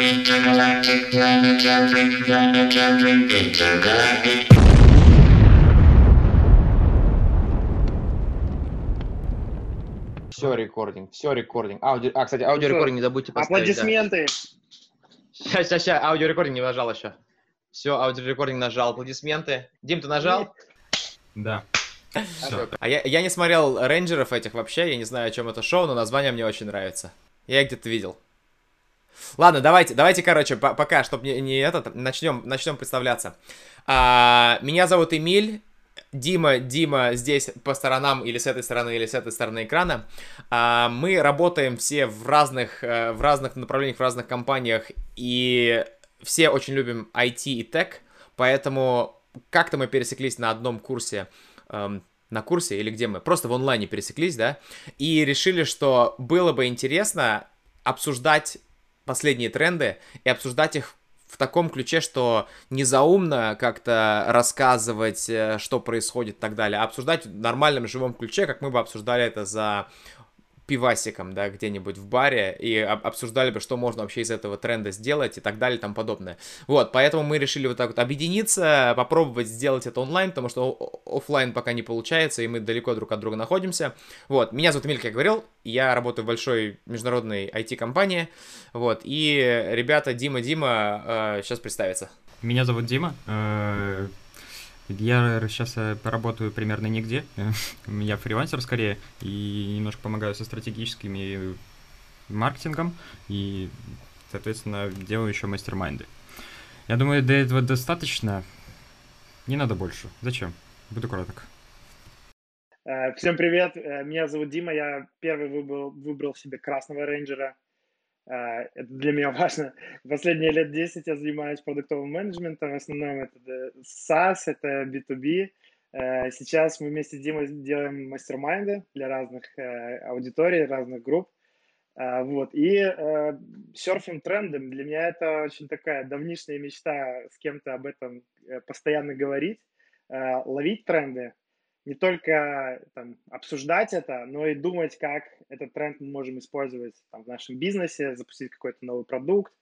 Intergalactic planetary, planetary, intergalactic. Все recording, все recording. Audi... А, кстати, audio recording не забудьте поставить. да. Аплодисменты. Сейчас, сейчас, сейчас, audio recording не нажал еще. Все, audio recording нажал, аплодисменты. Дим, ты нажал? Да. А я, я не смотрел рейнджеров этих вообще, я не знаю, о чем это шоу, но название мне очень нравится. Я их где-то видел. Ладно, давайте, давайте, короче, по- пока, чтобы не, не этот, начнем, начнем представляться. А, меня зовут Эмиль. Дима, Дима здесь по сторонам или с этой стороны, или с этой стороны экрана. А, мы работаем все в разных, э, в разных направлениях, в разных компаниях, и все очень любим IT и тег, поэтому как-то мы пересеклись на одном курсе, эм, на курсе или где мы, просто в онлайне пересеклись, да, и решили, что было бы интересно обсуждать последние тренды и обсуждать их в таком ключе, что не заумно как-то рассказывать, э, что происходит и так далее, а обсуждать в нормальном живом ключе, как мы бы обсуждали это за пивасиком, да, где-нибудь в баре, и об- обсуждали бы, что можно вообще из этого тренда сделать и так далее и тому подобное. Вот, поэтому мы решили вот так вот объединиться, попробовать сделать это онлайн, потому что о- оффлайн пока не получается, и мы далеко друг от друга находимся. Вот, меня зовут Эмиль, как я говорил, я работаю в большой международной IT-компании, вот, и ребята Дима, Дима сейчас представится. Меня зовут Дима. Э, Я сейчас поработаю примерно нигде. Я фрилансер скорее и немножко помогаю со стратегическими маркетингом и, соответственно, делаю еще мастер-майнды. Я думаю, до этого достаточно. Не надо больше. Зачем? Буду краток. Э, Всем привет, э, меня зовут Дима, я первый выбрал, выбрал себе красного рейнджера. Э, Это для меня важно. Последние лет 10 я занимаюсь продуктовым менеджментом, в основном это SaaS, это B2B. Э, Сейчас мы вместе с Димой делаем мастер-майнды для разных э, аудиторий, разных групп. А, Вот. И э, серфинг трендом для меня это очень такая давнишняя мечта с кем-то об этом э, постоянно говорить, ловить тренды, не только там, обсуждать это, но и думать, как этот тренд мы можем использовать там, в нашем бизнесе, запустить какой-то новый продукт,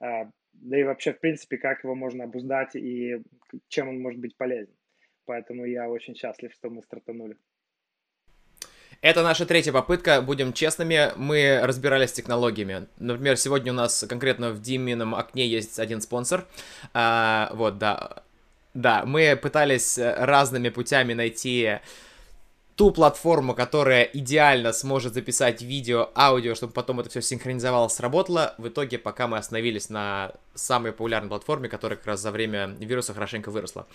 э, да и вообще, в принципе, как его можно обуздать и чем он может быть полезен. Поэтому я очень счастлив, что мы стартанули. Это наша третья попытка, будем честными, мы разбирались с технологиями. Например, сегодня у нас конкретно в Димином окне есть один спонсор. А, вот, да. Да, мы пытались э, разными путями найти ту платформу, которая идеально сможет записать видео, аудио, чтобы потом это все синхронизовалось, сработало. В итоге, пока мы остановились на самой популярной платформе, которая как раз за время вируса хорошенько выросла.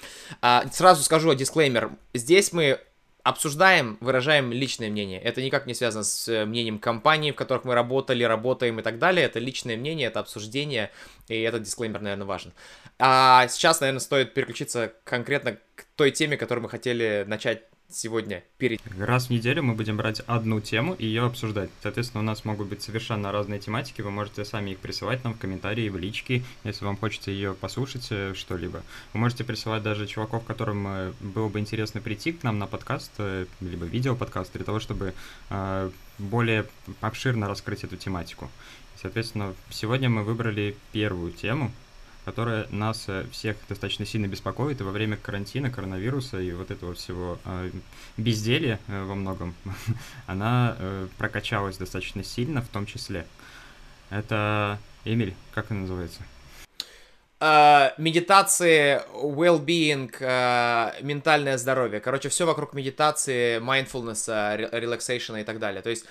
А, сразу скажу дисклеймер. Здесь мы обсуждаем, выражаем личное мнение. Это никак не связано с э, мнением компании, в которых мы работали, работаем и так далее. Это личное мнение, это обсуждение, и этот дисклеймер, наверное, важен. А сейчас, наверное, стоит переключиться конкретно к той теме, которую мы хотели начать сегодня перед... Раз в неделю мы будем брать одну тему и ее обсуждать. Соответственно, у нас могут быть совершенно разные тематики. Вы можете сами их присылать нам в комментарии, в лички, если вам хочется ее послушать, э, что-либо. Вы можете присылать даже чуваков, которым э, было бы интересно прийти к нам на подкаст, э, либо видео-подкаст, для того, чтобы более обширно раскрыть эту тематику. Соответственно, сегодня мы выбрали первую тему, которая нас э, всех достаточно сильно беспокоит, и во время карантина, коронавируса и вот этого всего э, безделья э, во многом, она прокачалась достаточно сильно в том числе. Это, Эмиль, как она называется? Э, медитации, well-being, э, ментальное здоровье. Короче, все вокруг медитации, mindfulness, релаксейшена и так далее. То есть,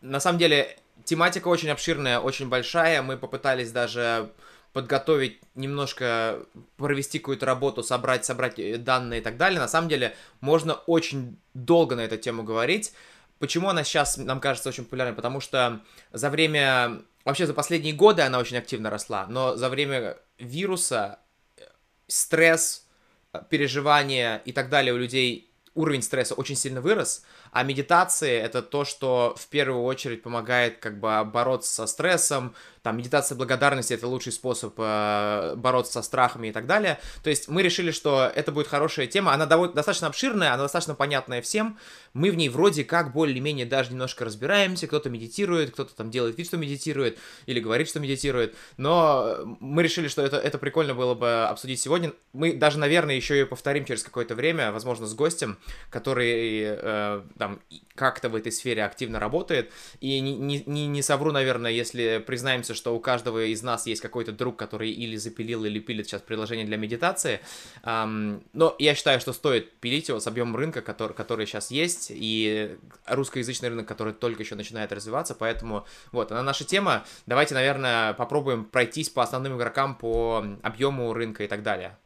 на самом деле, тематика очень обширная, очень большая. Мы попытались даже подготовить немножко, провести какую-то работу, собрать, собрать э, данные и так далее. На самом деле, можно очень долго на эту тему говорить. Почему она сейчас нам кажется очень популярной? Потому что за время, вообще за последние годы она очень активно росла, но за время вируса э, стресс, э, переживания и так далее у людей уровень стресса очень сильно вырос, А медитации это то, что в первую очередь помогает как бы бороться со стрессом, там медитация благодарности это лучший способ э, бороться со страхами и так далее. То есть мы решили, что это будет хорошая тема, она довольно, достаточно обширная, она достаточно понятная всем. Мы в ней вроде как более-менее даже немножко разбираемся, кто-то медитирует, кто-то там делает вид, что медитирует, или говорит, что медитирует, но мы решили, что это, это прикольно было бы обсудить сегодня. Мы даже, наверное, еще и повторим через какое-то время, возможно, с гостем, который э, там как-то в этой сфере активно работает, и не, не, не совру, наверное, если признаемся, что у каждого из нас есть какой-то друг, который или запилил, или пилит сейчас приложение для медитации. Um, но я считаю, что стоит пилить его с объемом рынка, который, который сейчас есть, и русскоязычный рынок, который только еще начинает развиваться, поэтому вот, она наша тема. Давайте, наверное, попробуем пройтись по основным игрокам, по объему рынка и так далее.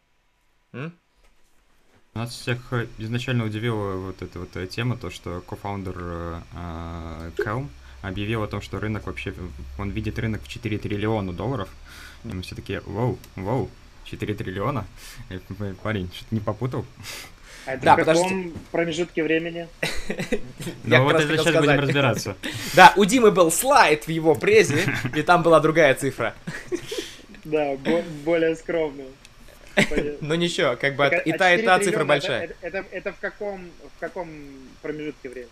М? Нас всех э, изначально удивила вот эта вот э, тема, то, что кофаундер э, э, Calm объявил о том, что рынок вообще, он видит рынок в 4 триллиона долларов. И мы все такие, вау, вау, 4 триллиона? И, парень, что-то не попутал? А это да, в каком подожди. промежутке времени? Ну вот это сейчас будем разбираться. Да, у Димы был слайд в его презе, и там была другая цифра. Да, более скромная. Ну ничего, как бы и та, и та цифра большая. Это в каком промежутке времени?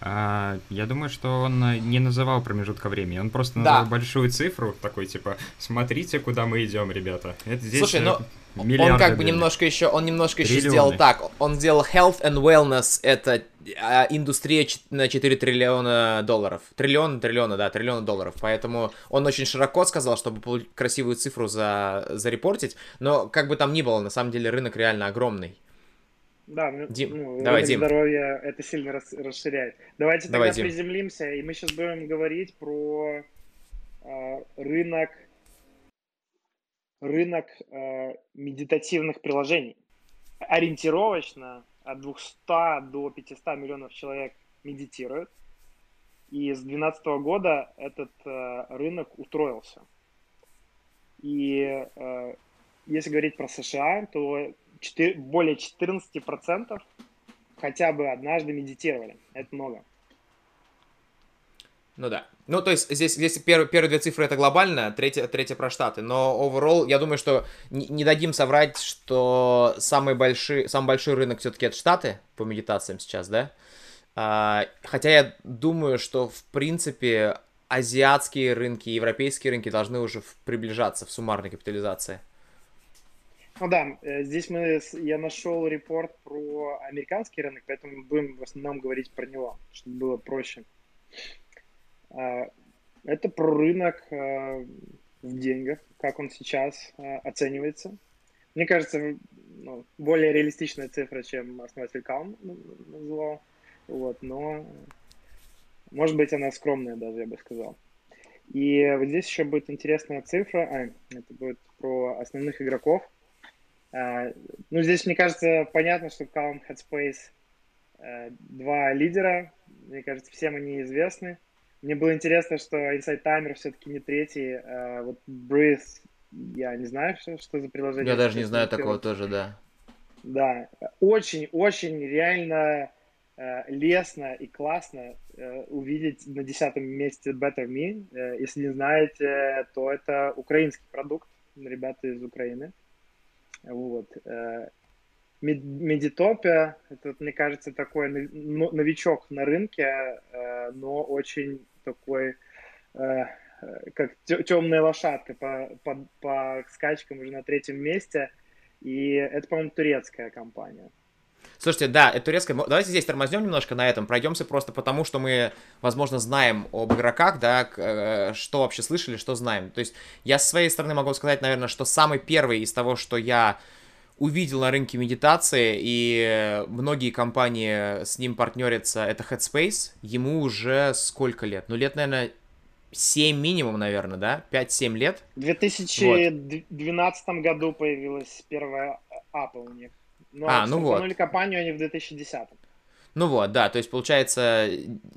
А, я думаю, что он э, не называл промежутка времени, он просто назвал да. большую цифру, такой типа, смотрите, куда мы идем, ребята. Это здесь Слушай, ну, он как бы немножко еще, он немножко еще сделал так, он сделал health and wellness, это а, индустрия на 4 триллиона долларов. Триллион, триллиона, да, триллиона долларов. Поэтому он очень широко сказал, чтобы красивую цифру за, зарепортить. Но как бы там ни было, на самом деле рынок реально огромный. Да, Дим, ну, давай, Дим. здоровье это сильно рас, расширяет. Давайте давай, тогда Дим. приземлимся, и мы сейчас будем говорить про э, рынок рынок э, медитативных приложений. Ориентировочно от 200 до 500 миллионов человек медитируют. И с 2012 года этот э, рынок утроился. И э, если говорить про США, то 4, более 14% хотя бы однажды медитировали. Это много. Ну да. Ну, то есть здесь, здесь первые, первые две цифры это глобально, третья, третья про Штаты. Но overall, я думаю, что не, не дадим соврать, что самый большой, самый большой рынок все-таки это Штаты по медитациям сейчас, да? А, хотя я думаю, что в принципе азиатские рынки, европейские рынки должны уже приближаться в суммарной капитализации. Ну да, э, здесь мы, я нашел репорт про американский рынок, поэтому будем в основном говорить про него, чтобы было проще. А, это про рынок а, в деньгах, как он сейчас оценивается. Мне кажется, ну, более реалистичная цифра, чем основатель Calm назвал. Вот, но может быть она скромная даже, я бы сказал. И вот здесь еще будет интересная цифра. А, это будет про основных игроков. А, ну, здесь, мне кажется, понятно, что Calm, Headspace э, два лидера. Мне кажется, всем они известны. Мне было интересно, что Inside Timer все-таки не третий. А вот Breeze, я не знаю, что, что за приложение. Я даже не знаю такого тоже, да. Да, очень-очень реально э, лестно и классно э, увидеть на десятом месте Better Me. Если не знаете, то это украинский продукт, ребята из Украины. Вот. Э, Медитопия, это, мне кажется, такой новичок на рынке, э, но очень такой, э, как темная лошадка по, по, по скачкам уже на третьем месте. И это, по-моему, турецкая компания. Слушайте, да, это турецкая. Давайте здесь тормознем немножко на этом, пройдемся просто потому, что мы, возможно, знаем об игроках, да, что вообще слышали, что знаем. То есть я с своей стороны могу сказать, наверное, что самый первый из того, что я увидел на рынке медитации, и многие компании с ним партнерятся, это Headspace. Ему уже сколько лет? Ну, лет, наверное, 7 минимум, наверное, да? 5-7 лет. В 2012 вот. году появилась первая Apple у них. Но а, ну вот. компанию они в 2010. Ну вот, да, то есть получается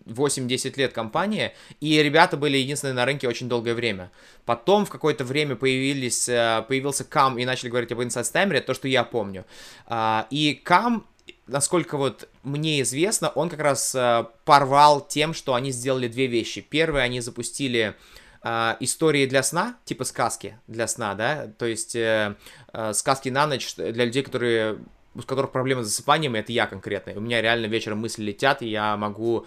8-10 лет компания, и ребята были единственные на рынке очень долгое время. Потом в какое-то время появились, э, появился Кам и начали говорить об Inside Timer, то, что я помню. А, и Кам насколько вот мне известно, он как раз э, порвал тем, что они сделали две вещи. Первое, они запустили э, истории для сна, типа сказки для сна, да, то есть э, э, сказки на ночь для людей, которые у которых проблемы с засыпанием, и это я конкретно. У меня реально вечером мысли летят, и я могу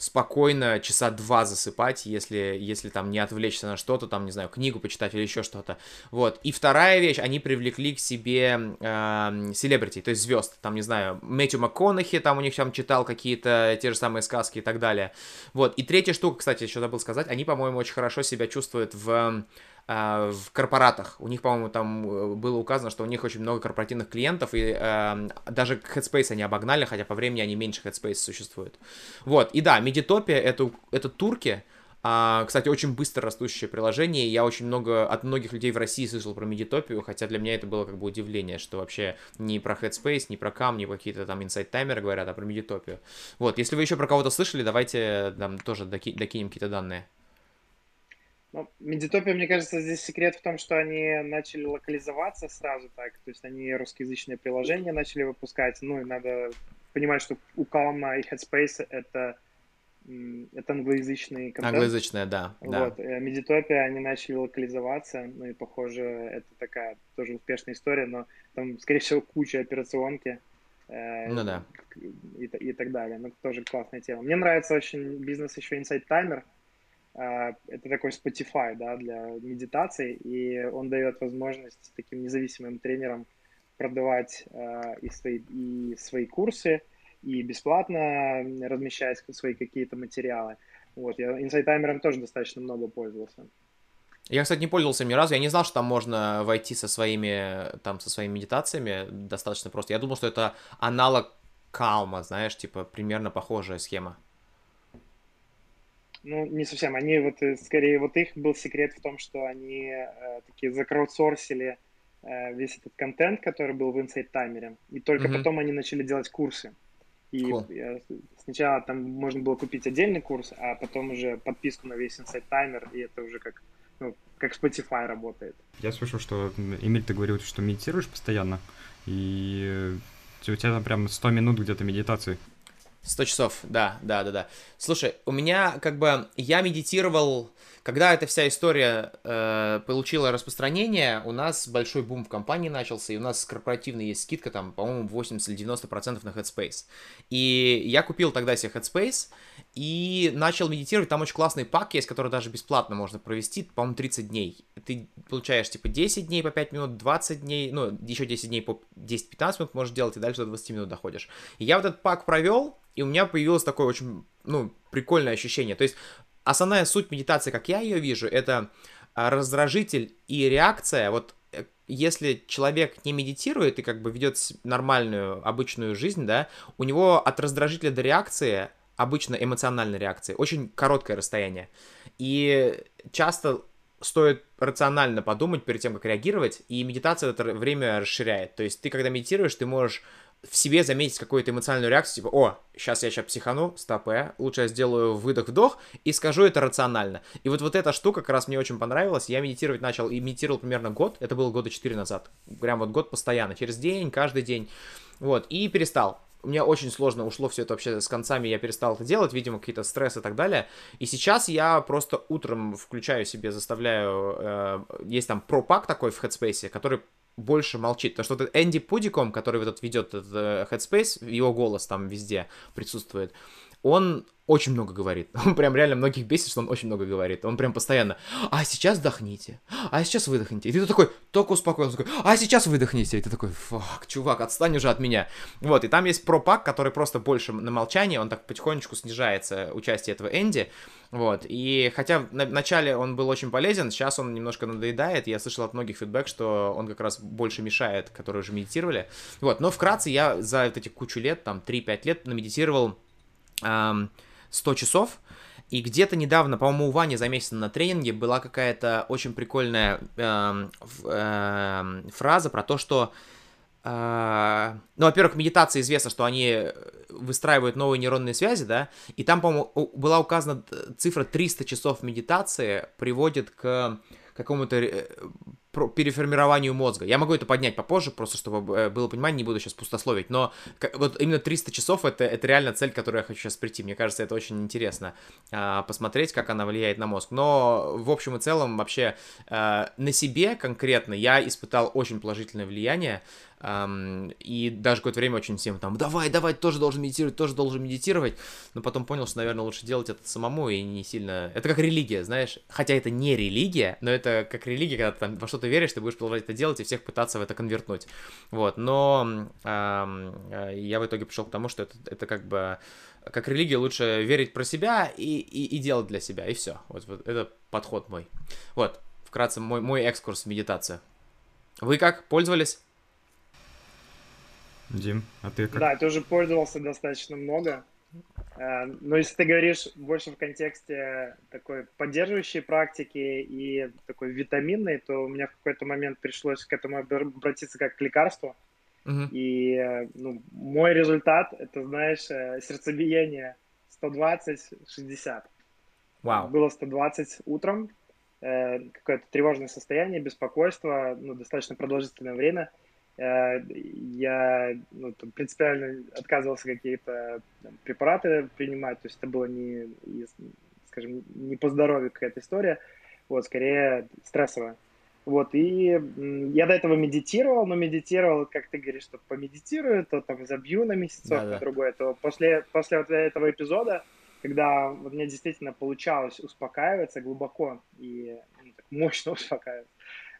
спокойно часа два засыпать, если, если там не отвлечься на что-то, там, не знаю, книгу почитать или еще что-то. Вот. И вторая вещь, они привлекли к себе э, селебрити, то есть звезд. Там, не знаю, Мэтью МакКонахи, там у них там читал какие-то те же самые сказки и так далее. Вот. И третья штука, кстати, еще забыл сказать, они, по-моему, очень хорошо себя чувствуют в в корпоратах. У них, по-моему, там э, было указано, что у них очень много корпоративных клиентов, и э, даже Headspace они обогнали, хотя по времени они меньше Headspace существуют. Вот, и да, Медитопия это, это турки, а, кстати, очень быстро растущее приложение. Я очень много от многих людей в России слышал про Медитопию, хотя для меня это было как бы удивление, что вообще не про Headspace, не про Cam, не какие-то там Insight таймеры говорят, а про Медитопию. Вот, если вы еще про кого-то слышали, давайте там тоже доки- докинем какие-то данные. Ну, Медитопия, мне кажется, здесь секрет в том, что они начали локализоваться сразу так, то есть они русскоязычные приложения начали выпускать, ну и надо понимать, что у Calm и Headspace это, это англоязычный контент. Англоязычная, да. Вот, да. Медитопия, они начали локализоваться, ну и, похоже, это такая тоже успешная история, но там, скорее всего, куча операционки. Э, ну да. И, и так далее. Ну, тоже классная тема. Мне нравится очень бизнес еще Insight Timer. А, это такой Spotify, да, для медитации, и он дает возможность таким независимым тренерам продавать э, и, свои, и свои курсы, и бесплатно размещать свои какие-то материалы. Вот, я инсайтаймером тоже достаточно много пользовался. Я, кстати, не пользовался ни разу. Я не знал, что там можно войти со своими, там, со своими медитациями достаточно просто. Я думал, что это аналог Калма, знаешь, типа примерно похожая схема. Ну, не совсем. Они вот, э, скорее, вот их был секрет в том, что они э, такие закраудсорсили э, весь этот контент, который был в Insight Timer, и только mm-hmm. потом они начали делать курсы. И cool. сначала там можно было купить отдельный курс, а потом уже подписку на весь Insight Timer, и это уже как, ну, как Spotify работает. Я слышал, что, Эмиль, ты говорил, что медитируешь постоянно, и э, у тебя там прям 100 минут где-то медитации. 100 часов, да, да, да, да. Слушай, у меня как бы, я медитировал, когда эта вся история э, получила распространение, у нас большой бум в компании начался, и у нас корпоративный есть скидка, там, по-моему, 80 или 90% на Headspace. И я купил тогда себе Headspace, и начал медитировать, там очень классный пак есть, который даже бесплатно можно провести, по-моему, 30 дней. Ты получаешь, типа, 10 дней по 5 минут, 20 дней, ну, еще 10 дней по 10-15 минут можешь делать, и дальше до 20 минут доходишь. И я вот этот пак провел, у меня появилось такое очень, ну, прикольное ощущение. То есть основная суть медитации, как я ее вижу, это а, раздражитель и реакция. Вот э, если человек не медитирует и как бы ведет нормальную, обычную жизнь, да, у него от раздражителя до реакции, обычно эмоциональной реакции, очень короткое расстояние. И часто стоит рационально подумать перед тем, как реагировать, и медитация это время расширяет. То есть ты, когда медитируешь, ты можешь в себе заметить какую-то эмоциональную реакцию, типа, о, сейчас я сейчас психану, стопе, лучше я сделаю выдох-вдох и скажу это рационально. И вот, вот эта штука как раз мне очень понравилась, я медитировать начал, и медитировал примерно год, это было года 4 назад, прям вот год постоянно, через день, каждый день, вот, и перестал. Мне очень сложно ушло все это вообще с концами, я перестал это делать, видимо, какие-то стрессы и так далее. И сейчас я просто утром включаю себе, заставляю... Э, есть там пропак такой в Headspace, который больше молчит. Потому что вот Энди Пудиком, который вот этот ведет этот uh, Headspace, его голос там везде присутствует, он очень много говорит. Он прям реально многих бесит, что он очень много говорит. Он прям постоянно, а сейчас вдохните, а сейчас выдохните. И ты такой, только успокоился, такой, а сейчас выдохните. И ты такой, фак, чувак, отстань уже от меня. Вот, и там есть пропак, который просто больше на молчание, он так потихонечку снижается участие этого Энди. Вот, и хотя в начале он был очень полезен, сейчас он немножко надоедает, я слышал от многих фидбэк, что он как раз больше мешает, которые уже медитировали. Вот, но вкратце я за вот эти кучу лет, там 3-5 лет намедитировал 100 часов, и где-то недавно, по-моему, у Вани за месяц на тренинге была какая-то очень прикольная э, э, фраза про то, что Uh, ну, во-первых, медитация известно, что они выстраивают новые нейронные связи, да, и там, по-моему, была указана цифра 300 часов медитации приводит к какому-то про переформированию мозга. Я могу это поднять попозже, просто чтобы э, было понимание, не буду сейчас пустословить, но вот именно 300 часов это, это реально цель, к которой я хочу сейчас прийти. Мне кажется, это очень интересно а, посмотреть, как она влияет на мозг. Но в общем и целом вообще а, на себе конкретно я испытал очень положительное влияние. И даже какое-то время очень всем там, давай, давай, тоже должен медитировать, тоже должен медитировать. Но потом понял, что, наверное, лучше делать это самому и не сильно... Это как религия, знаешь. Хотя это не религия, но это как религия, когда ты там во что-то веришь, ты будешь продолжать это делать и всех пытаться в это конвертнуть. Вот, но э, я в итоге пришел к тому, что это, это как бы... Как религия лучше верить про себя и, и, и делать для себя, и все. Вот, вот это подход мой. Вот, вкратце мой, мой экскурс в медитацию. Вы как, пользовались? Дим, а ты как? Да, ты уже пользовался достаточно много. Э, Но если ты говоришь больше в контексте такой поддерживающей практики и такой витаминной, то у меня в какой-то момент пришлось к этому обратиться как к лекарству. Мгм. И ну, мой результат, это, знаешь, э, сердцебиение 120-60. Вау. Было 120 утром, э, какое-то тревожное состояние, беспокойство, ну, достаточно продолжительное время. Э, я ну, там, принципиально отказывался какие-то препараты принимать, то есть это было не, скажем, не по здоровью какая-то история, вот, скорее стрессовая. Вот, и я до этого медитировал, но медитировал, как ты говоришь, что помедитирую, то там забью на месяцок, на другое, то после, после вот этого эпизода, когда вот мне действительно получалось успокаиваться глубоко и ну, так мощно успокаиваться,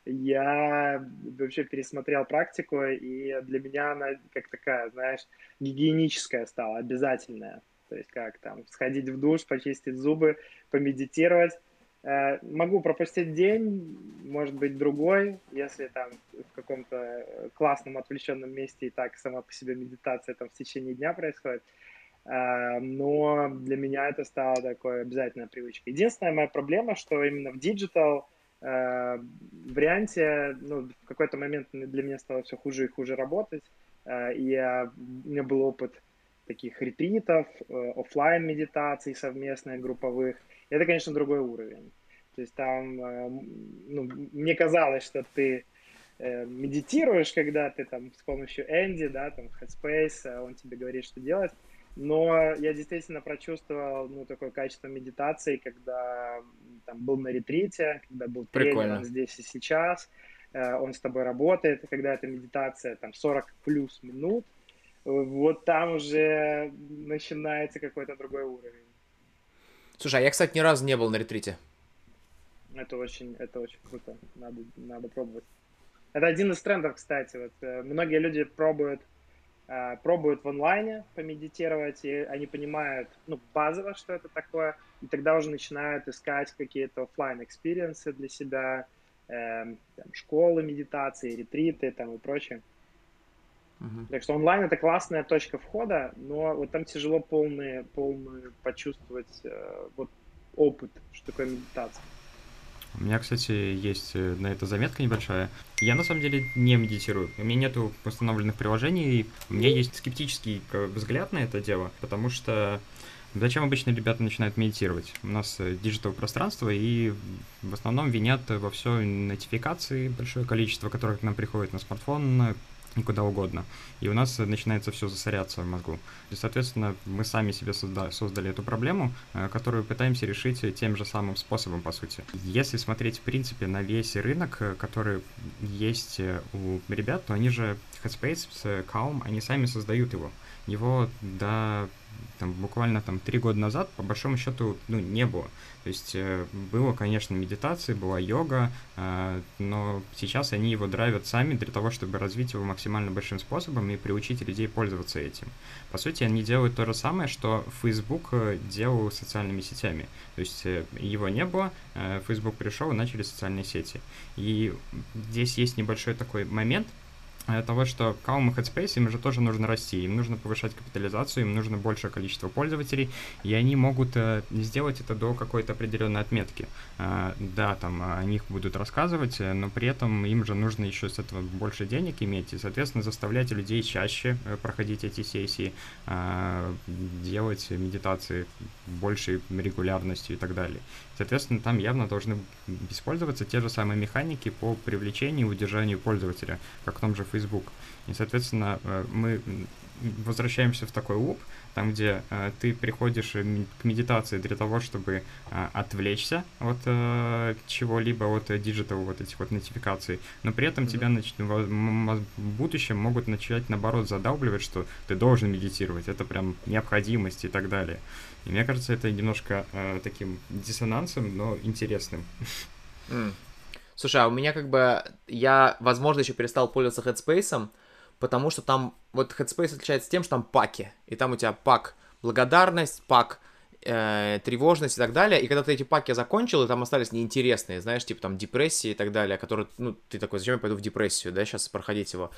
я вообще пересмотрел практику, и для меня она как такая, знаешь, гигиеническая стала, обязательная. То есть как там сходить в душ, почистить зубы, помедитировать. Э, Могу пропустить день, может быть, другой, если там в каком-то классном отвлеченном месте и так сама по себе медитация там в течение дня происходит. Э, Но для меня это стало такой обязательной привычкой. Единственная моя проблема, что именно в digital э, варианте, ну, в какой-то момент для меня стало все хуже и хуже работать. Э, я, у меня был опыт таких ретритов, э, оффлайн медитаций совместных, групповых. Это, конечно, другой уровень. То есть там, э, ну, мне казалось, что ты э, медитируешь, когда ты там с помощью Энди, да, там Headspace, э, он тебе говорит, что делать. Но я действительно прочувствовал, ну, такое качество медитации, когда там был на ретрите, когда был тренер, Прикольно. здесь и сейчас, э, он с тобой работает, когда эта медитация там 40 плюс минут, вот там уже начинается какой-то другой уровень. Слушай, а я, кстати, ни разу не был на ретрите. Это очень, это очень круто. Надо, надо пробовать. Это один из трендов, кстати. Вот, э, многие люди пробуют, пробуют в онлайне помедитировать, и они понимают, ну, базово, что это такое, и тогда уже начинают искать какие-то оффлайн experience ы для себя, эм, там, школы медитации, ретриты там и прочее. Мгм. Так что онлайн это классная точка входа, но вот там тяжело полный, полный почувствовать э, вот опыт, что такое медитация. У меня, кстати, есть э, на это заметка небольшая. Я на самом деле не медитирую. У меня нету установленных приложений. У меня есть скептический взгляд на это дело, потому что зачем обычно ребята начинают медитировать? У нас digital пространство, и в основном винят во все нотификации, большое количество, которых к нам приходит на смартфон, и куда угодно. И у нас начинается все засоряться в мозгу. И, соответственно, мы сами себе созда- создали эту проблему, э, которую пытаемся решить э, тем же самым способом, по сути. Если смотреть, в принципе, на весь рынок, э, который есть э, у ребят, то они же Headspace, Calm, они сами создают его. Его до там, буквально там три года назад, по большому счету, ну, не было. То есть э, было, конечно, медитация, была йога, э, но сейчас они его драйвят сами для того, чтобы развить его максимально большим способом и приучить людей пользоваться этим. По сути, они делают то же самое, что Facebook э, делал социальными сетями. То есть его не было, Facebook пришел и начали социальные сети. И здесь есть небольшой такой момент, того, что Calm и Headspace, им же тоже нужно расти, им нужно повышать капитализацию, им нужно большее количество пользователей, и они могут э, сделать это до какой-то определенной отметки. Э, да, там о них будут рассказывать, э, но при этом им же нужно еще с этого больше денег иметь, и, соответственно, заставлять людей чаще э, проходить эти сессии, э, делать медитации большей регулярностью и так далее. Соответственно, там явно должны использоваться те же самые механики по привлечению и удержанию пользователя, как в том же Facebook. И, соответственно, э, мы возвращаемся в такой loop, там, где э, ты приходишь э, к медитации для того, чтобы э, отвлечься от э, чего-либо, от digital, вот этих вот нотификаций, но при этом mm-hmm. тебя нач... в будущем могут начать, наоборот, задалбливать, что ты должен медитировать, это прям необходимость и так далее. И мне кажется, это немножко э, таким диссонансом, но интересным. Mm. Слушай, а у меня как бы... Я, возможно, еще перестал пользоваться Headspace, потому что там вот Headspace отличается тем, что там паки, и там у тебя пак благодарность, пак э, тревожность и так далее, и когда ты эти паки закончил, и там остались неинтересные, знаешь, типа там депрессии и так далее, которые, ну, ты такой, зачем я пойду в депрессию, да, сейчас проходить его.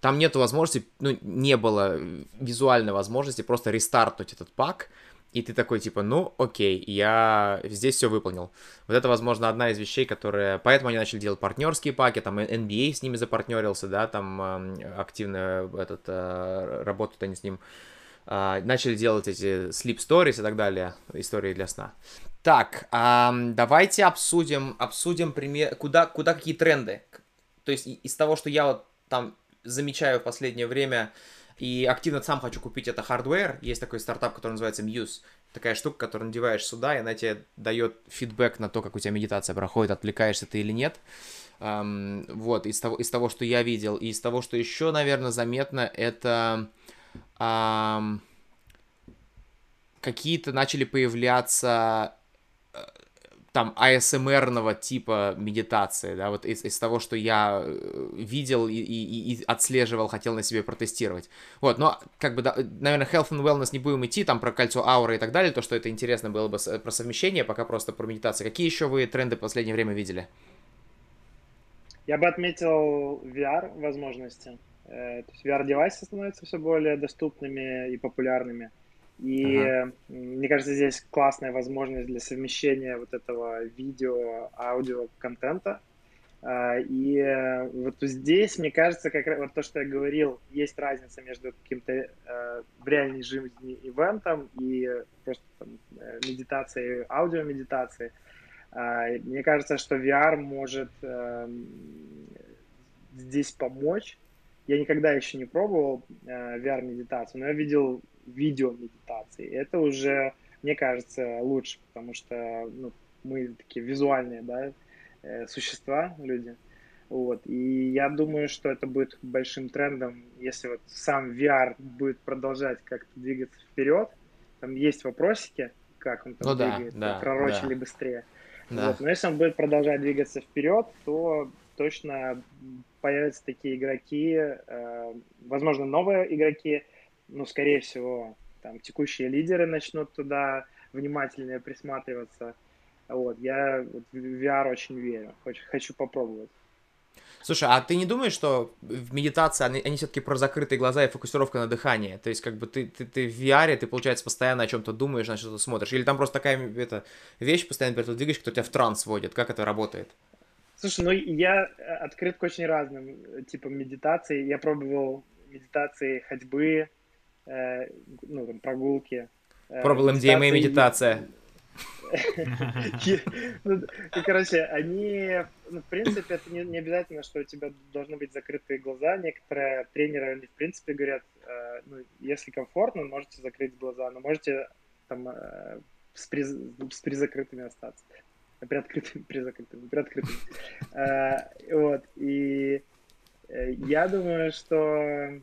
Там нету возможности, ну, не было визуальной возможности просто рестартнуть этот пак, и ты такой, типа, ну, окей, я здесь все выполнил. Вот это, возможно, одна из вещей, которые... Поэтому они начали делать партнерские паки, там NBA с ними запартнерился, да, там активно этот, э, работают они с ним. Э, начали делать эти sleep stories и так далее, истории для сна. Так, давайте обсудим, обсудим пример, куда, куда какие тренды. То есть из того, что я вот там замечаю в последнее время, и активно сам хочу купить это hardware. Есть такой стартап, который называется Muse. Такая штука, которую надеваешь сюда, и она тебе дает фидбэк на то, как у тебя медитация проходит, отвлекаешься ты или нет. Эм, вот, из того, из того, что я видел. И из того, что еще, наверное, заметно, это эм, какие-то начали появляться там ASMR-ного типа медитации, да, вот из, из того, что я э, видел и, и, и отслеживал, хотел на себе протестировать. Вот, но, как бы, да, наверное, health and wellness не будем идти, там про кольцо ауры и так далее, то, что это интересно было бы про совмещение, пока просто про медитацию. Какие еще вы тренды в последнее время видели? Я бы отметил VR возможности. Э, VR-девайсы становятся все более доступными и популярными. И ага. мне кажется, здесь классная возможность для совмещения вот этого видео, аудио контента. А, и вот здесь, мне кажется, как вот то, что я говорил, есть разница между каким-то э, в реальной жизни ивентом и просто там, э, медитацией, аудиомедитацией. А, мне кажется, что VR может эм, здесь помочь. Я никогда еще не пробовал э, VR-медитацию, но я видел видео медитации. Это уже, мне кажется, лучше, потому что ну, мы такие визуальные да, э, существа, люди. Вот. И я думаю, что это будет большим трендом, если вот сам VR будет продолжать как-то двигаться вперед. Там есть вопросики, как он там ну, двигается, да, да, пророчили да. быстрее. Да. Вот. Но если он будет продолжать двигаться вперед, то точно появятся такие игроки, э, возможно, новые игроки, ну, скорее всего, там текущие лидеры начнут туда внимательнее присматриваться. Вот, я в VR очень верю, хочу, хочу попробовать. Слушай, а ты не думаешь, что в медитации они, они все-таки про закрытые глаза и фокусировка на дыхании? То есть, как бы ты, ты, ты в VR, ты, получается, постоянно о чем-то думаешь, на что-то смотришь. Или там просто такая это, вещь, постоянно перед двигаешь, которая тебя в транс вводит. Как это работает? Слушай, ну я открыт к очень разным э, типам медитации. Я пробовал медитации ходьбы, Э, ну, там, прогулки. Э, Пробовал MDMA медитация. Ну, короче, они, ну, в принципе, это не, не обязательно, что у тебя должны быть закрытые глаза. Некоторые тренеры, они, в принципе, говорят, э, ну, если комфортно, можете закрыть глаза, но можете там э, с, при, с призакрытыми остаться. При открытыми, при закрытыми, при открытыми. Э, вот, и э, я думаю, что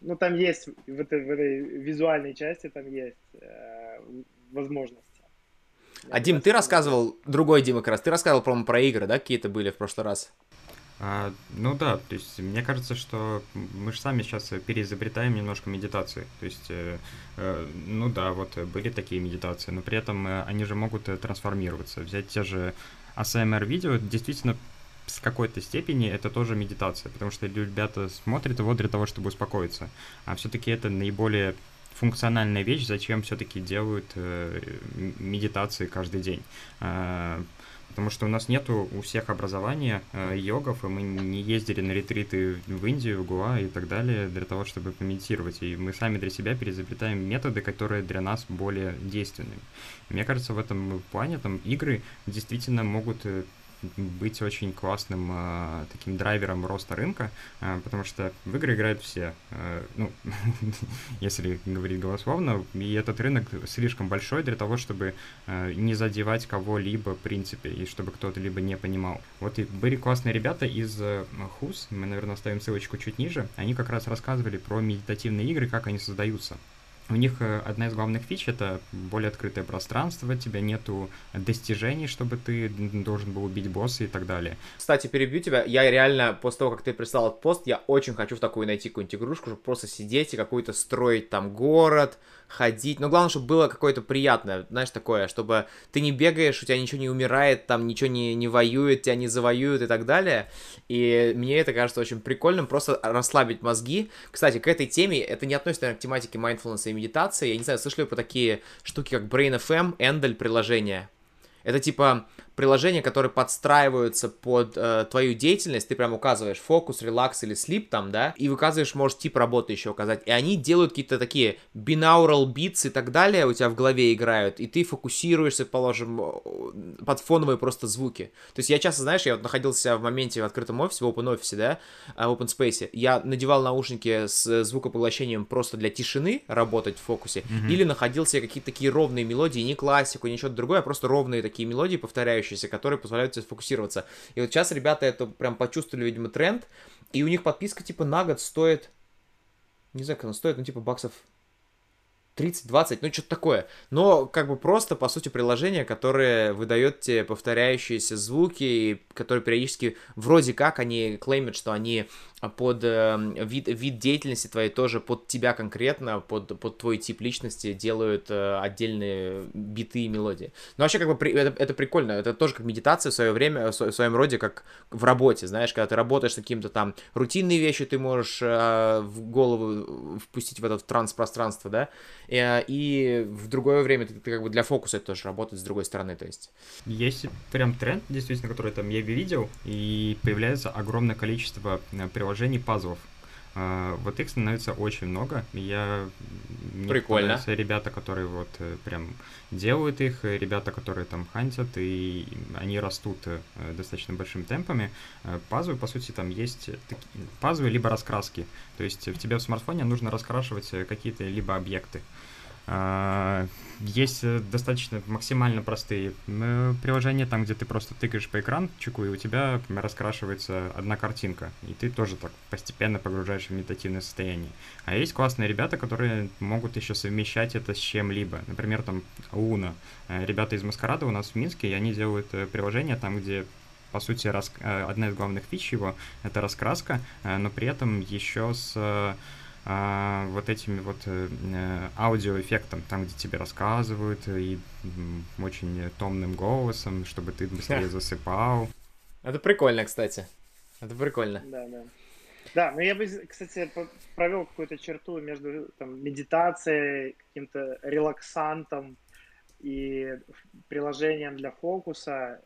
ну, там есть, в этой, в этой визуальной части там есть э, возможности. А, Дим, ты рассказывал, другой Дима как раз, ты рассказывал, по-моему, про игры, да, какие-то были в прошлый раз? А, ну да, то есть мне кажется, что мы же сами сейчас переизобретаем немножко медитации. То есть, э, э, ну да, вот были такие медитации, но при этом э, они же могут э, трансформироваться. Взять те же ASMR-видео, действительно с какой-то степени это тоже медитация, потому что ребята смотрят его для того, чтобы успокоиться. А все-таки это наиболее функциональная вещь, зачем все-таки делают э, медитации каждый день. Э, потому что у нас нету у всех образования э, йогов, и мы не ездили на ретриты в Индию, в Гуа и так далее для того, чтобы помедитировать, и мы сами для себя переизобретаем методы, которые для нас более действенными. Мне кажется, в этом плане там игры действительно могут э, быть очень классным э, таким драйвером роста рынка, э, потому что в игры играют все, э, ну, если говорить голословно, и этот рынок слишком большой для того, чтобы э, не задевать кого-либо в принципе, и чтобы кто-то либо не понимал. Вот и были классные ребята из э, мы, наверное, оставим ссылочку чуть ниже, они как раз рассказывали про медитативные игры, как они создаются. У них э, одна из главных фич — это более открытое пространство, тебя нету достижений, чтобы ты должен был убить босса и так далее. Кстати, перебью тебя, я реально, после того, как ты прислал этот пост, я очень хочу в такую найти какую-нибудь игрушку, чтобы просто сидеть и какую-то строить там город, ходить. Но главное, чтобы было какое-то приятное, знаешь, такое, чтобы ты не бегаешь, у тебя ничего не умирает, там ничего не, не воюет, тебя не завоюют и так далее. И мне это кажется очень прикольным, просто расслабить мозги. Кстати, к этой теме, это не относится, наверное, к тематике mindfulness и медитации. Я не знаю, слышали вы про такие штуки, как Brain FM, Endel приложение. Это типа приложения, которые подстраиваются под э, твою деятельность, ты прям указываешь фокус, релакс или слип там, да, и указываешь, может, тип работы еще указать, и они делают какие-то такие binaural beats и так далее у тебя в голове играют, и ты фокусируешься, положим, под фоновые просто звуки. То есть я часто, знаешь, я вот находился в моменте в открытом офисе, в open офисе, да, э, в open space, я надевал наушники с звукопоглощением просто для тишины работать в фокусе, mm-hmm. или находил себе какие-то такие ровные мелодии, не классику, что-то другое, а просто ровные такие мелодии, повторяющие повторяющиеся, которые позволяют тебе сфокусироваться. И вот сейчас ребята это прям почувствовали, видимо, тренд, и у них подписка типа на год стоит, не знаю, как она стоит, ну типа баксов 30-20, ну что-то такое. Но как бы просто, по сути, приложение, которое выдает тебе повторяющиеся звуки, которые периодически вроде как они клеймят, что они под э, вид, вид деятельности твоей тоже, под тебя конкретно, под, под твой тип личности делают э, отдельные биты и мелодии. Но вообще как бы это, это прикольно, это тоже как медитация в свое время, в своем роде, как в работе, знаешь, когда ты работаешь с каким-то там рутинные вещи, ты можешь э, в голову впустить в это транс-пространство, да, и, э, и в другое время ты, ты как бы для фокуса это тоже работает с другой стороны, то есть. Есть прям тренд, действительно, который там я видел, и появляется огромное количество приложений приложений пазлов. А, вот их становится очень много. Я Прикольно. Ребята, которые вот э, прям делают их, ребята, которые там хантят, и они растут э, достаточно большими темпами. Э, пазлы, по сути, там есть пазлы либо раскраски. То есть в тебе в смартфоне нужно раскрашивать какие-то либо объекты. А, есть э, достаточно максимально простые э, приложения, там, где ты просто тыкаешь по экранчику, и у тебя раскрашивается одна картинка, и ты тоже так постепенно погружаешь в медитативное состояние. А есть классные ребята, которые могут еще совмещать это с чем-либо. Например, там Луна. Э, ребята из Маскарада у нас в Минске, и они делают приложение там, где по сути, рас... одна из главных фич его — это раскраска, но при этом еще с а, вот этими вот э, э, аудиоэффектом, там, где тебе рассказывают, и очень томным голосом, чтобы ты быстрее засыпал. Это прикольно, кстати. Это прикольно. Да, да. Да, но я бы, кстати, провел какую-то черту между там, медитацией, каким-то релаксантом и приложением для фокуса.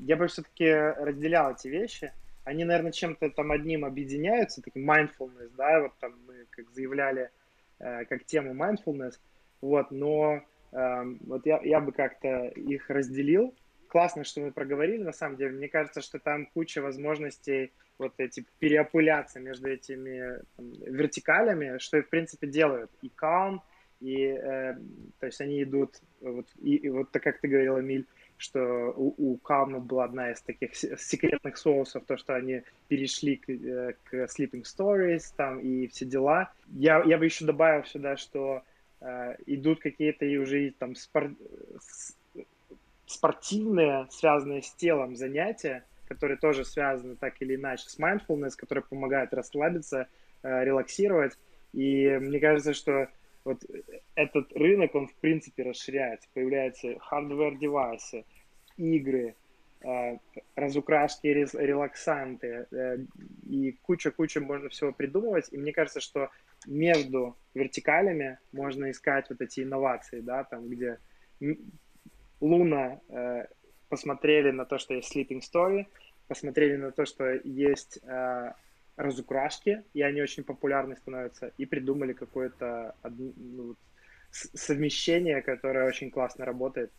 Я бы все-таки разделял эти вещи – они, наверное, чем-то там одним объединяются, таким mindfulness, да, вот там как заявляли э, как тему mindfulness, вот, но э, вот я, я бы как-то их разделил. Классно, что мы проговорили, на самом деле. Мне кажется, что там куча возможностей вот эти переопыляться между этими там, вертикалями, что и в принципе делают и Calm, и э, то есть они идут вот и, и вот так как ты говорил, Эмиль, что у, у Calm была одна из таких секретных соусов, то, что они перешли к, э, к Sleeping Stories там и все дела. Я, я бы еще добавил сюда, что э, идут какие-то уже там спор... спортивные, связанные с телом занятия, которые тоже связаны так или иначе с mindfulness, которые помогают расслабиться, э, релаксировать. И мне кажется, что вот этот рынок, он в принципе расширяется, появляются hardware-девайсы, игры, э, разукрашки, релаксанты э, и куча-куча можно всего придумывать. И мне кажется, что между вертикалями можно искать вот эти инновации, да, там, где Луна, э, посмотрели на то, что есть Sleeping Story, посмотрели на то, что есть э, разукрашки, и они очень популярны становятся, и придумали какое-то ну, совмещение, которое очень классно работает.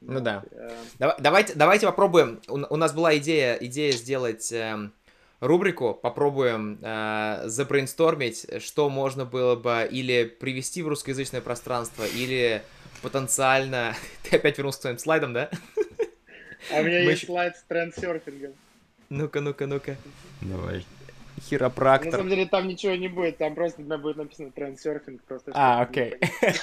Ну Вот, да. э, Дава- Давайте, давайте попробуем. У, у нас была идея, идея сделать эм, рубрику. Попробуем э, забрейнстормить, что можно было бы или привести в русскоязычное пространство, или потенциально... Ты опять вернулся к своим слайдам, да? А у меня Мы есть слайд с трендсерфингом. Ну-ка, ну-ка, ну-ка. Давай. На Хиропрактор. самом деле там ничего не будет, там просто на- будет написано трендсерфинг. Просто А, окей.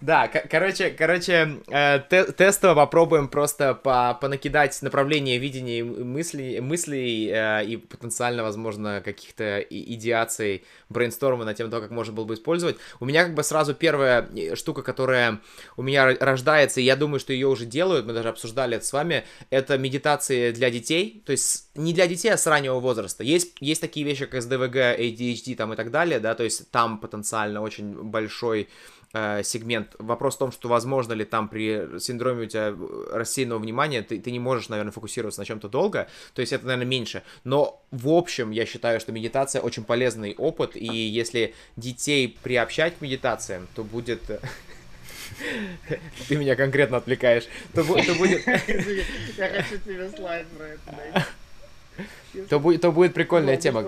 Да, короче, короче, э, те- тестово попробуем просто по понакидать направление видения мыслей, мыслей э, и потенциально, возможно, каких-то идеаций брейнсторма на тему того, как можно было бы использовать. У меня как бы сразу первая э, штука, которая у меня ро- рождается, и я думаю, что ее уже делают, мы даже обсуждали это с вами, это медитации для детей, то есть не для детей, а с раннего возраста. Есть, есть такие вещи, как СДВГ, ADHD там и так далее, да, то есть там потенциально очень большой э, сегмент. Вопрос в том, что возможно ли там при синдроме у тебя э, рассеянного внимания ты, ты не можешь, наверное, фокусироваться на чем-то долго, то есть это, наверное, меньше. Но в общем, я считаю, что медитация очень полезный опыт, и если детей приобщать к медитациям, то будет... Ты меня конкретно отвлекаешь. То, бу- то будет, Я хочу тебе слайд про это. То, будет, то будет прикольная тема.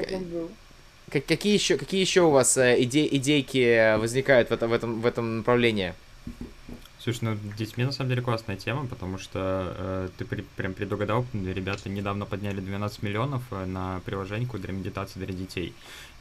Как- какие еще, какие еще у вас э, иде- идейки возникают в этом, в этом, в этом направлении? Слушай, ну детьми на самом деле классная тема, потому что э, ты при- прям предугадал, ребята недавно подняли 12 миллионов э, на приложеньку для медитации для детей.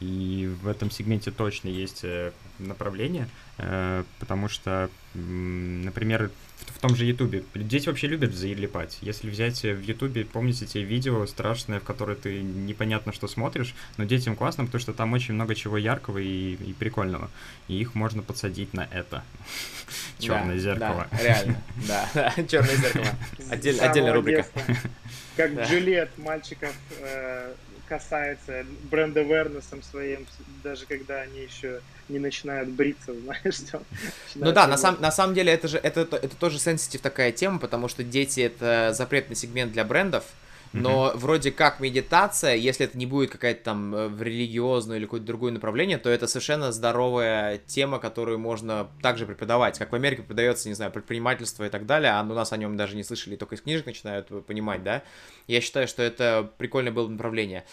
И в этом сегменте точно есть э, направление, э, потому что, например, в, том же Ютубе дети вообще любят залипать. Если взять э, в Ютубе, помните те видео страшные, в которые ты непонятно что смотришь, но детям классно, потому что там очень много чего яркого и, и прикольного. И их можно подсадить на это. Черное Да, зеркало. Да, реально, да, черное зеркало. Отдель- отдельная рубрика. детства. Как Да. Мальчиков э, касается бренд awareness своим, даже когда они еще не начинают бриться, знаешь, что Ну да, на, сам, на самом деле это же это, это тоже сенситив такая тема, потому что дети это запретный сегмент для брендов, но вроде как медитация, если это не будет какая-то там э, в религиозную или какое-то другое направление, то это совершенно здоровая тема, которую можно также преподавать. Как в Америке преподается, не знаю, предпринимательство и так далее, а у нас о нем даже не слышали, только из книжек начинают понимать, да. Я считаю, что это прикольное было бы направление.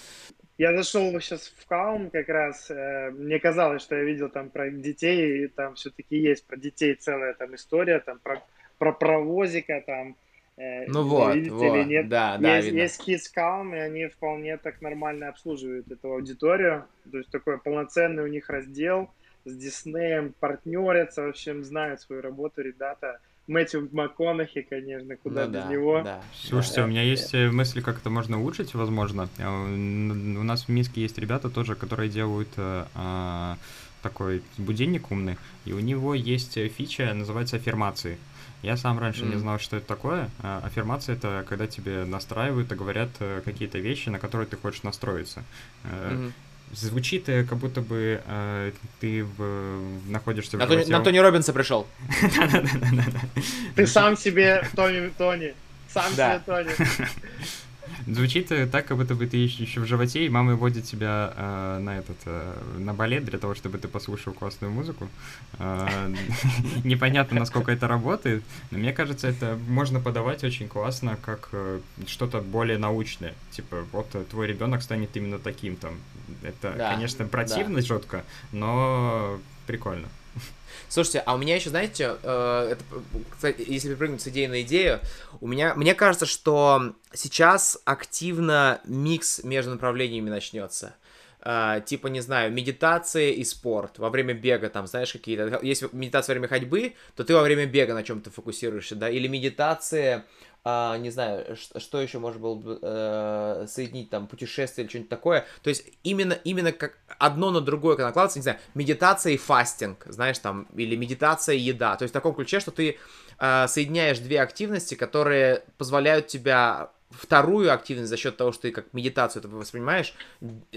Я зашел сейчас в Каум как раз, э, мне казалось, что я видел там про детей, и там все-таки есть про детей целая там история, там про, про паровозика там. Э, Ну не вот, видите вот, или нет. да, да, есть, видно. есть Kids Calm, и они вполне так нормально обслуживают эту аудиторию. То есть такой полноценный у них раздел с Диснеем, партнерятся, в общем, знают свою работу ребята. Мэтью МакКонахи, конечно, куда Ну без да, него. да. Слушайте, Да. у меня есть э, мысли, как это можно улучшить, возможно. Э, У нас в Минске есть ребята тоже, которые делают а, такой будильник умный, и у него есть фича, называется аффирмации. Я сам раньше не М. знал, что это такое. А, Аффирмация это когда тебе настраивают и говорят э, какие-то вещи, на которые ты хочешь настроиться. Э, Мгм. Звучит э, как будто бы э, ты в- находишься в На, Тони, животе на Тони Робинса пришел. Ты сам себе Тони, Тони. Сам себе Тони. Звучит э, так, как будто бы ты еще в животе, и мама водит тебя э, на этот э, на балет для того, чтобы ты послушал классную музыку. Э, Непонятно, насколько это работает, но мне кажется, это можно подавать очень классно, как э, что-то более научное. Типа, вот э, твой ребенок станет именно таким там. Это, Да, конечно, противно жутко, но прикольно. Слушайте, а у меня еще, знаете, э, это, кстати, если перепрыгнуть с идеи на идею, у меня, мне кажется, что сейчас активно микс между направлениями начнется. Э, типа, не знаю, медитация и спорт. Во время бега, там, знаешь, какие-то... Если медитация во время ходьбы, то ты во время бега на чем-то фокусируешься, да? Или медитация, а, не знаю, ш- что еще можно было бы э, соединить, там, путешествие или что-нибудь такое. То есть именно, именно как одно на другое как накладывается, не знаю, медитация и фастинг, знаешь, там, или медитация и еда. То есть в таком ключе, что ты э, соединяешь две активности, которые позволяют тебя вторую активность за счет того, что ты как медитацию это воспринимаешь,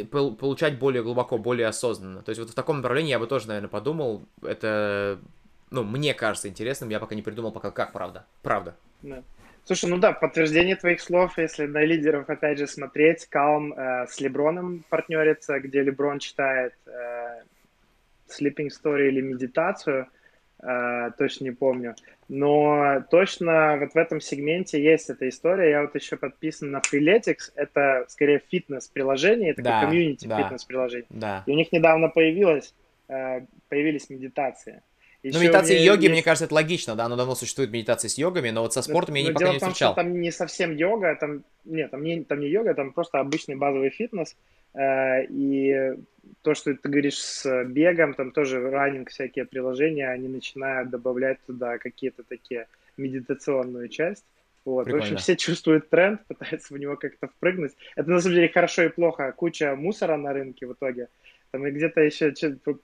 пол- получать более глубоко, более осознанно. То есть вот в таком направлении я бы тоже, наверное, подумал. Это, ну, мне кажется интересным, я пока не придумал пока как, правда. Правда. Да. Слушай, ну да, подтверждение твоих слов, если на лидеров опять же смотреть, Калм э, с Леброном партнерится, где Леброн читает э, Sleeping Story или медитацию, э, точно не помню. Но точно вот в этом сегменте есть эта история. Я вот еще подписан на Freeletics. Это скорее фитнес-приложение, это Да, комьюнити да. фитнес-приложение. Да. И у них недавно появилось, э, появились медитации. Ну, Еще медитация у и йоги, есть- мне кажется, это логично, да, но давно существует медитация с йогами, но вот со спортом я но не пока не том, встречал. там не совсем йога, там нет, там не, там не йога, там просто обычный базовый фитнес. Э, И то, что ты говоришь с бегом, там тоже раннинг, всякие приложения, они начинают добавлять туда какие-то такие медитационную часть. Вот. В общем, все чувствуют тренд, пытаются в него как-то впрыгнуть. Это на самом деле хорошо и плохо. Куча мусора на рынке в итоге. Там и где-то еще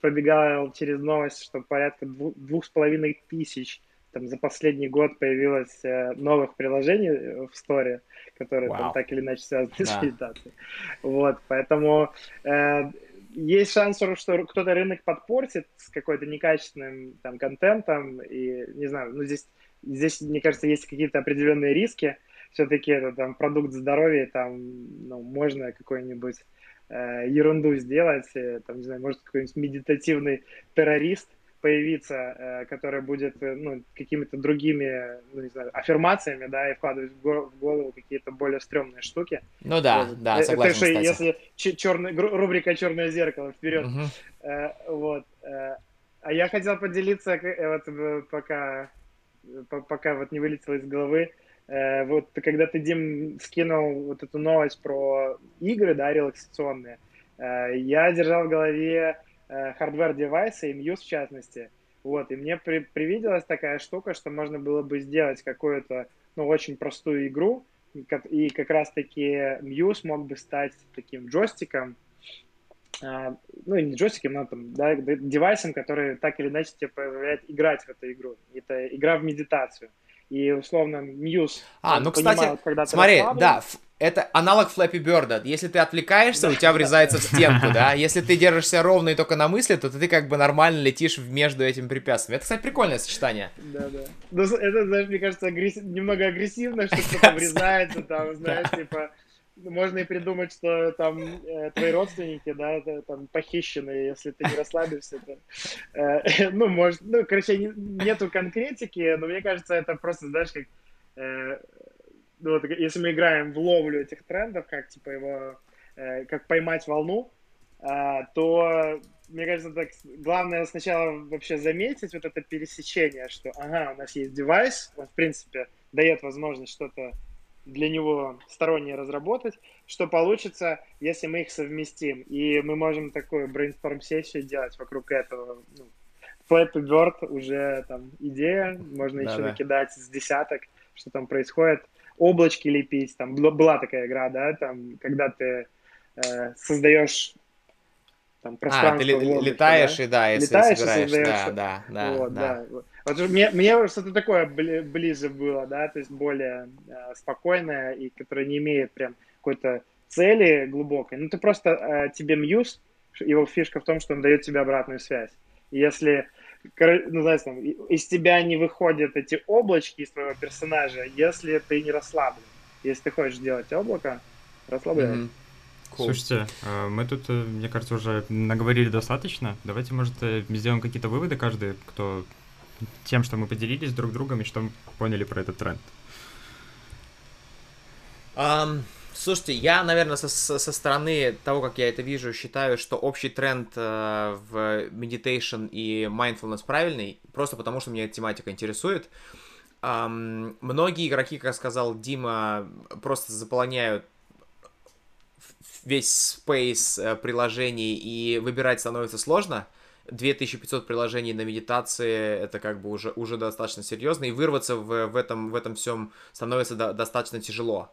пробегал через новость, что порядка дву- двух с половиной тысяч там за последний год появилось э, новых приложений э, в сторе, которые там Вау. так или иначе связаны с Да. медитацией. Вот, поэтому э, есть шанс, что кто-то рынок подпортит с какой-то некачественным там контентом и не знаю, ну здесь здесь мне кажется есть какие-то определенные риски. Все-таки это там продукт здоровья, там ну, можно какой-нибудь ерунду сделать, э, там не знаю, может какой-нибудь медитативный террорист появиться, э, который будет э, ну, какими-то другими, ну, не знаю, аффирмациями, да, и вкладывать в го- в голову какие-то более стрёмные штуки. Ну да, Вот. да, Э, согласен, Это что, если черный, рубрика «Черное зеркало» вперед. Мгм. Э, вот. э, а я хотел поделиться, э, вот э, пока, э, по- пока вот не вылетело из головы, э, вот когда ты, Дим, скинул вот эту новость про игры, да, релаксационные, э, я держал в голове э, hardware -девайсы, и Muse в частности. Вот, и мне при- привиделась такая штука, что можно было бы сделать какую-то, ну, очень простую игру, и как- и как раз-таки Muse мог бы стать таким джойстиком, ну, не джойстиком, но там, да, девайсом, который так или иначе тебе позволяет играть в эту игру. Это игра в медитацию. И, условно, Muse А, ну, кстати, понимает, когда Смотри, расслаблен. да, это аналог Flappy Bird. Если ты отвлекаешься, у тебя врезается в стенку, да? Если ты держишься ровно и только на мысли, то ты как бы нормально летишь между этими препятствиями. Это, кстати, прикольное сочетание. Да, да. Ну, это, знаешь, мне кажется, агресс- немного агрессивно, что кто-то врезается, там, знаешь, типа, можно и придумать, что там э, твои родственники, да, там похищены, если ты не расслабишься, то, э, ну, может, ну, короче, не- нету конкретики, но мне кажется, это просто, знаешь, как, э, ну, вот, если мы играем в ловлю этих трендов, как, типа, его, э, как поймать волну, а, то, мне кажется, так, главное сначала вообще заметить вот это пересечение, что, ага, у нас есть девайс, он, в принципе, дает возможность что-то для него стороннее разработать, что получится, если мы их совместим. И мы можем такую брейнсторм-сессию делать вокруг этого. Ну, Flappy Bird уже там идея, можно еще Да-да. накидать с десяток, что там происходит. Облачки лепить, там была такая игра, да, там, когда ты э, создаешь там А, пространство ты ли- в облаке, летаешь да? и да, если Летаешь и собираешь. Да, создаешь- да, да, вот, да. да. Вот. Мне, мне что-то такое бли- ближе было, да, то есть более э, спокойное и которое не имеет прям какой-то цели глубокой. Ну, ты просто, э, тебе мьюз, его фишка в том, что он дает тебе обратную связь. И если, ну, знаешь, там, и- из тебя не выходят эти облачки из твоего персонажа, если ты не расслаблен. Если ты хочешь делать облако, расслабляй. Мгм. Cool. Слушайте, э, мы тут, э, мне кажется, уже наговорили достаточно. Давайте, может, э, сделаем какие-то выводы каждый, кто тем, что мы поделились друг другом и что мы поняли про этот тренд. Ам, слушайте, я, наверное, со, со- стороны того, как я это вижу, считаю, что общий тренд э, в meditation и mindfulness правильный, просто потому что меня эта тематика интересует. Ам, многие игроки, как сказал Дима, просто заполоняют в- весь space э, приложений и выбирать становится сложно. 2500 приложений на медитации это как бы уже, уже достаточно серьезно, и вырваться в, в, этом, в этом всем становится до- достаточно тяжело.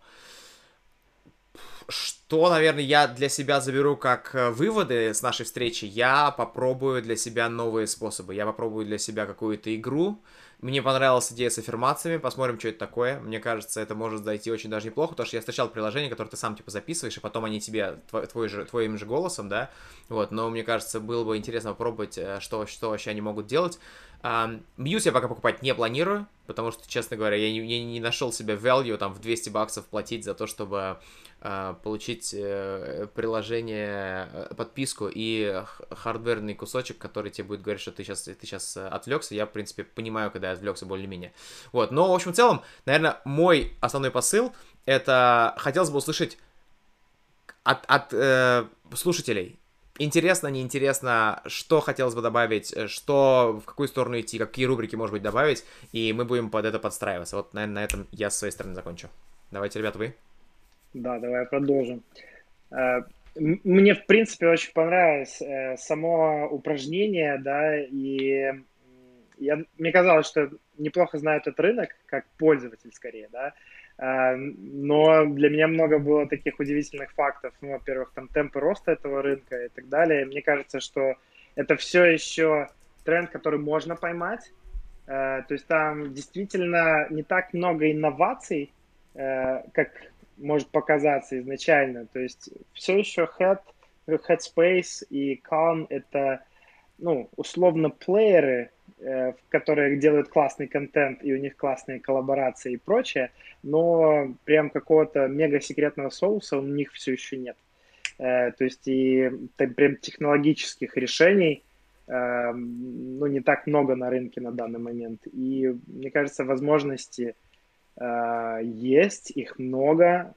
Что, наверное, я для себя заберу как э, выводы с нашей встречи, я попробую для себя новые способы. Я попробую для себя какую-то игру, Мне понравилась идея с аффирмациями, посмотрим, что это такое. Мне кажется, это может зайти очень даже неплохо, потому что я встречал приложение, которое ты сам, типа, записываешь, и потом они тебе, твой, твой же, твоим же голосом, да, вот, но мне кажется, было бы интересно попробовать, э, что, что вообще они могут делать. Мьюз я пока покупать не планирую, потому что, честно говоря, я не, не нашел себе value там в 200 баксов платить за то, чтобы uh, получить uh, приложение, uh, подписку и хардверный кусочек, который тебе будет говорить, что ты сейчас, ты сейчас отвлекся. Я, в принципе, понимаю, когда я отвлекся более-менее. Вот, но, в общем, в целом, наверное, мой основной посыл это хотелось бы услышать от, от э, слушателей, интересно, неинтересно, что хотелось бы добавить, э, что, в какую сторону идти, какие рубрики, может быть, добавить, и мы будем под это подстраиваться. Вот, наверное, на этом я с своей стороны закончу. Давайте, ребята, вы. Да, давай продолжим. Э, мне, в принципе, очень понравилось э, само упражнение, да, и я, мне казалось, что неплохо знаю этот рынок, как пользователь скорее, да, но для меня много было таких удивительных фактов. Ну, во-первых, там темпы роста этого рынка и так далее. Мне кажется, что это все еще тренд, который можно поймать. А, то есть там действительно не так много инноваций, а, как может показаться изначально. То есть все еще Head, Headspace и Calm это ну, условно плееры, Э, которые делают классный контент, и у них классные коллаборации и прочее, но прям какого-то мега секретного соуса у них все еще нет. Э, то есть и прям технологических решений э, ну, не так много на рынке на данный момент. И мне кажется, возможности есть, их много.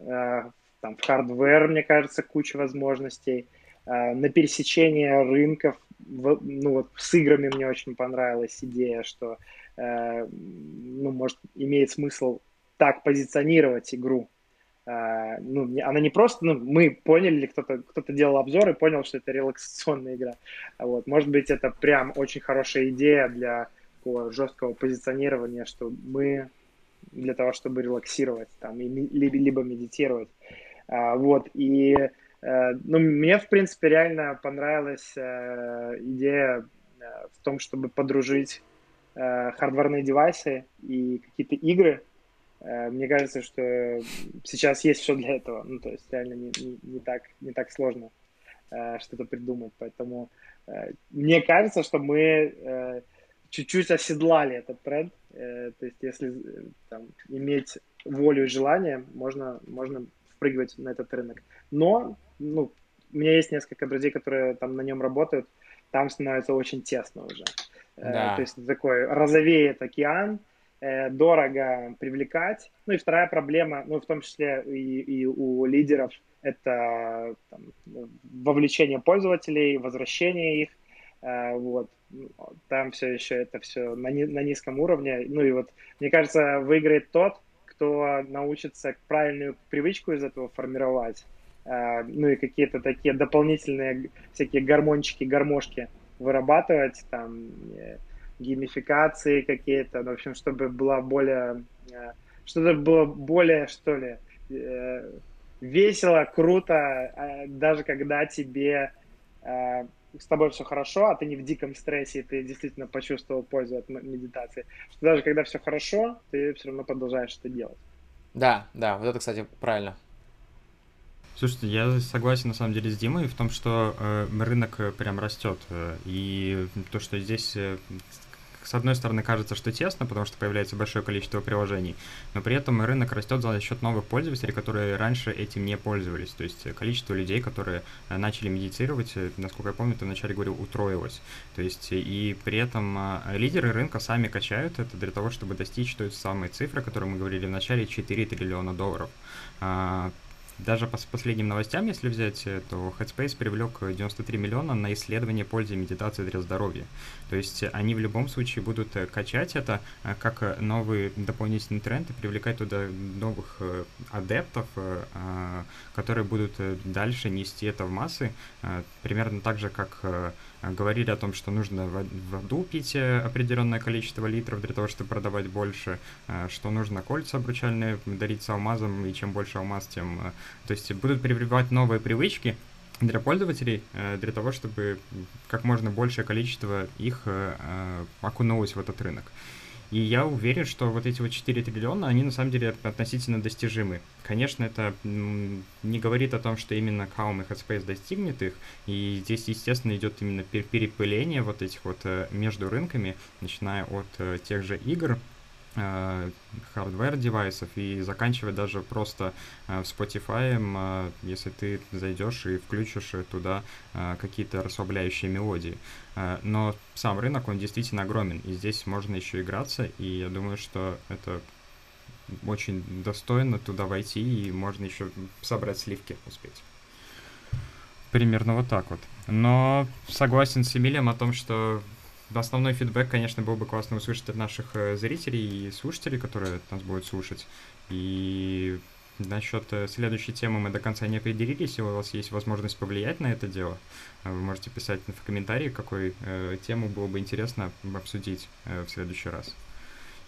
Там в hardware, мне кажется, куча возможностей. На пересечение рынков ну вот с играми мне очень понравилась идея, что, э, ну, может, имеет смысл так позиционировать игру. Э, ну, она не просто, ну, мы поняли, кто-то кто делал обзор и понял, что это релаксационная игра. Вот, может быть, это прям очень хорошая идея для такого жесткого позиционирования, что мы для того, чтобы релаксировать там, и, либо, либо медитировать. А, вот, и Э, ну, мне, в принципе, реально понравилась э, идея э, в том, чтобы подружить хардварные девайсы и какие-то игры. Мне кажется, что сейчас есть все для этого. Ну, то есть реально не, не, не, так, не так сложно что-то придумать. Поэтому мне кажется, что мы чуть-чуть оседлали этот тренд. То есть если там, иметь волю и желание, можно, можно впрыгивать на этот рынок. Но ну, у меня есть несколько друзей, которые там на нем работают, там становится очень тесно уже. Э, да. То есть такой розовеет океан, э, дорого привлекать. Ну и вторая проблема, ну в том числе и, и у лидеров, это там, вовлечение пользователей, возвращение их. Э, вот. Там все еще это все на, на низком уровне. Ну и вот, мне кажется, выиграет тот, кто научится правильную привычку из этого формировать Э, ну и какие-то такие дополнительные всякие гормончики, гармошки вырабатывать, там, э, геймификации какие-то, ну, в общем, чтобы была более, э, чтобы было более, что ли, весело, круто, даже когда тебе с тобой все хорошо, а ты не в диком стрессе, и ты действительно почувствовал пользу от медитации, что даже когда все хорошо, ты все равно продолжаешь это делать. Да, да, вот это, кстати, правильно. Слушайте, я согласен на самом деле с Димой в том, что э, рынок э, прям растет. Э, и то, что здесь э, с одной стороны кажется, что тесно, потому что появляется большое количество приложений, но при этом рынок растет за счет новых пользователей, которые раньше этим не пользовались. То есть количество людей, которые начали медитировать, насколько я помню, ты вначале говорил, утроилось. То есть и при этом лидеры рынка сами качают это для того, чтобы достичь той самой цифры, о которой мы говорили в начале, 4 триллиона долларов а, даже по последним новостям, если взять, э, то Headspace привлек 93 миллиона на исследование пользы медитации для здоровья. То есть они в любом случае будут э, качать это э, как новый дополнительный тренд и привлекать туда новых адептов, которые будут дальше нести это в массы, примерно так же, как говорили о том, что нужно воду пить определенное количество литров для того, чтобы продавать больше, что нужно кольца обручальные дарить с алмазом, и чем больше алмаз, тем... То есть будут прививать новые привычки, для пользователей, для того, чтобы как можно большее количество их окунулось в этот рынок. И я уверен, что вот эти вот 4 триллиона, они на самом деле относительно достижимы. Конечно, это не говорит о том, что именно Calm и Headspace достигнет их, и здесь, естественно, идет именно переопыление вот этих вот э, между рынками, начиная от э, тех же игр, hardware девайсов и заканчивая даже просто в Spotify, если ты зайдешь и включишь туда какие-то расслабляющие мелодии. Но сам рынок, он действительно огромен, и здесь можно еще играться, и я думаю, что это очень достойно туда войти, и можно еще собрать сливки успеть. Примерно вот так вот. Но согласен с Эмилием о том, что Основной фидбэк, конечно, был бы классно услышать от наших э, зрителей и слушателей, которые нас будут слушать. И насчет э, следующей темы мы до конца не определились, если у вас есть возможность повлиять на это дело. Вы можете писать в комментарии, какой э, тему было бы интересно обсудить э, в следующий раз.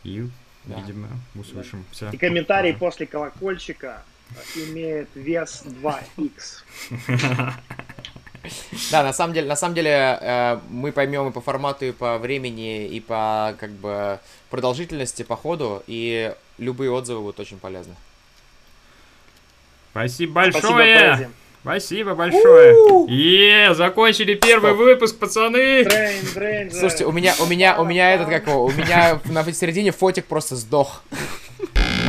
И, да. видимо, услышим. Да. И комментарий после колокольчика имеет вес 2х. Да, на самом деле, на самом деле э, мы поймем и по формату, и по времени, и по как бы продолжительности по ходу, и любые отзывы будут очень полезны. Спасибо большое! Спасибо, Спасибо большое. Е, закончили первый выпуск, пацаны. Дрейн, дрейн, Слушайте, у меня, у меня, у меня этот как его, у меня на середине фотик просто сдох.